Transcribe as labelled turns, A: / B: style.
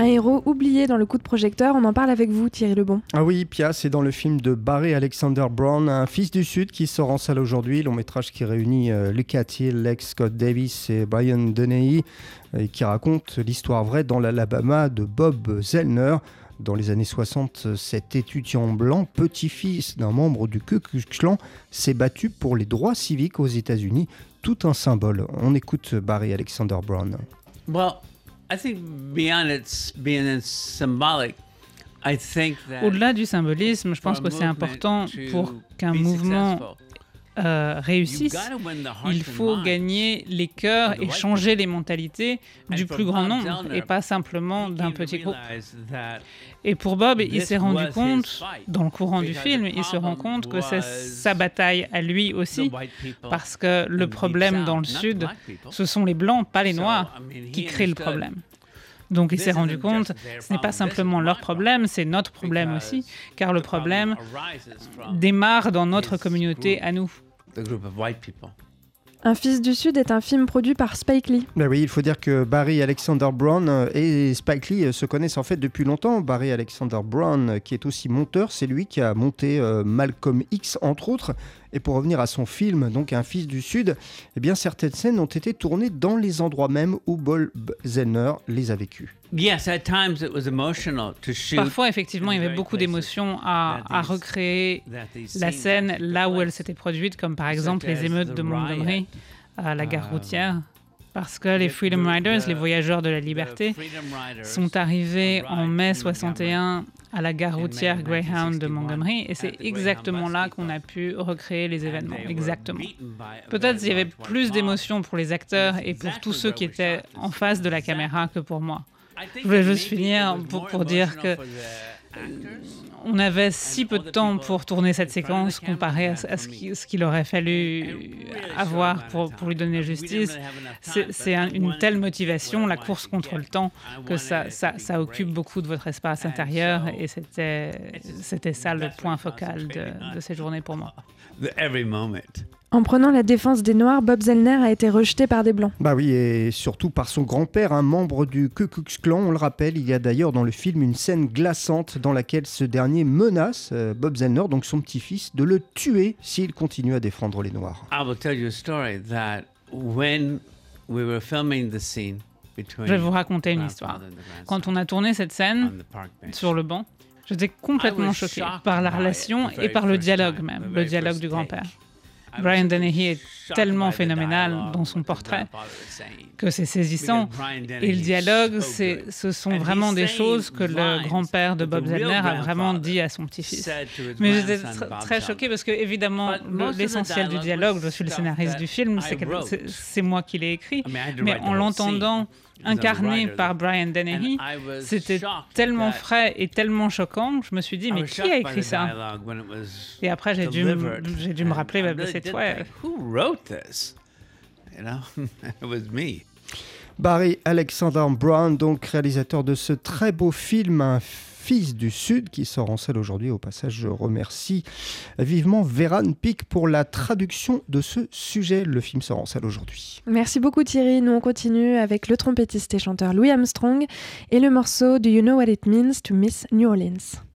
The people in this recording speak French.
A: Un héros oublié dans le coup de projecteur, on en parle avec vous Thierry Lebon.
B: Ah oui, Pia, c'est dans le film de Barry Alexander Brown, un fils du Sud qui sort en salle aujourd'hui, long métrage qui réunit euh, Lucas Thiel, Lex Scott Davis et Brian Dennehy, et qui raconte l'histoire vraie dans l'Alabama de Bob Zellner. Dans les années 60, cet étudiant blanc, petit-fils d'un membre du Ku Klux Klan, s'est battu pour les droits civiques aux États-Unis, tout un symbole. On écoute Barry Alexander Brown.
C: Au-delà du symbolisme, je pense que c'est important pour qu'un mouvement euh, réussissent, il faut gagner les cœurs et changer les mentalités du plus grand nombre et pas simplement d'un petit groupe. Et pour Bob, il s'est rendu compte, dans le courant du film, il se rend compte que c'est sa bataille à lui aussi, parce que le problème dans le Sud, ce sont les Blancs, pas les Noirs, qui créent le problème. Donc il s'est rendu compte, ce n'est pas simplement leur problème, c'est notre problème aussi, car le problème démarre dans notre communauté à nous.
A: Un fils du Sud est un film produit par Spike Lee.
B: Ben oui, il faut dire que Barry Alexander Brown euh, et Spike Lee euh, se connaissent en fait depuis longtemps. Barry Alexander Brown, euh, qui est aussi monteur, c'est lui qui a monté Malcolm X entre autres. Et pour revenir à son film, donc Un fils du Sud, eh bien certaines scènes ont été tournées dans les endroits mêmes où Bob Zellner les a vécues.
C: Parfois, effectivement, il y avait beaucoup d'émotions à, à, recréer la scène là où elle s'était produite, comme par exemple les émeutes de Montgomery à la gare uh, routière. Parce que les Freedom Riders, les voyageurs de la liberté, sont arrivés en mai 61 à la gare routière Greyhound de Montgomery et c'est exactement là qu'on a pu recréer les événements. Exactement. Peut-être qu'il y avait plus d'émotions pour les acteurs et pour tous ceux qui étaient en face de la caméra que pour moi. Je voulais juste finir pour, pour dire que on avait si peu de temps pour tourner cette séquence comparé à, ce qu'il aurait fallu avoir pour, lui donner justice. C'est une telle motivation, la course contre le temps, que ça, occupe beaucoup de votre espace intérieur et c'était ça le point focal de ces journées pour moi.
A: En prenant la défense des Noirs, Bob Zellner a été rejeté par des Blancs.
B: Bah oui, et surtout par son grand-père, un membre du Ku Klux Klan. On le rappelle, il y a d'ailleurs dans le film une scène glaçante dans laquelle ce dernier menace euh, Bob Zellner, donc son petit-fils, de le tuer s'il continue à défendre les Noirs.
C: Je vais vous raconter une histoire. Quand on a tourné cette scène sur le banc, j'étais complètement choqué par la relation et par le dialogue même, le dialogue du grand-père. Brian Dennehy est tellement phénoménal dans son portrait que c'est saisissant. Et le dialogue, ce sont vraiment des choses que le grand-père de Bob Zellner a vraiment dit à son petit-fils. Mais j'étais très choquée parce que, évidemment, l'essentiel du dialogue, je suis le scénariste du film, c'est moi qui l'ai écrit. Mais en l'entendant incarné par Brian Dennehy, c'était tellement frais et tellement choquant que je me suis dit, mais qui a écrit ça? Et après, j'ai dû, me rappeler, bah, c'est toi.
B: Barry Alexander Brown, donc réalisateur de ce très beau film, un Fils du Sud, qui sort en salle aujourd'hui. Au passage, je remercie vivement Véran Pic pour la traduction de ce sujet. Le film sort en salle aujourd'hui.
A: Merci beaucoup Thierry. Nous on continue avec le trompettiste et chanteur Louis Armstrong et le morceau Do You Know What It Means to Miss New Orleans?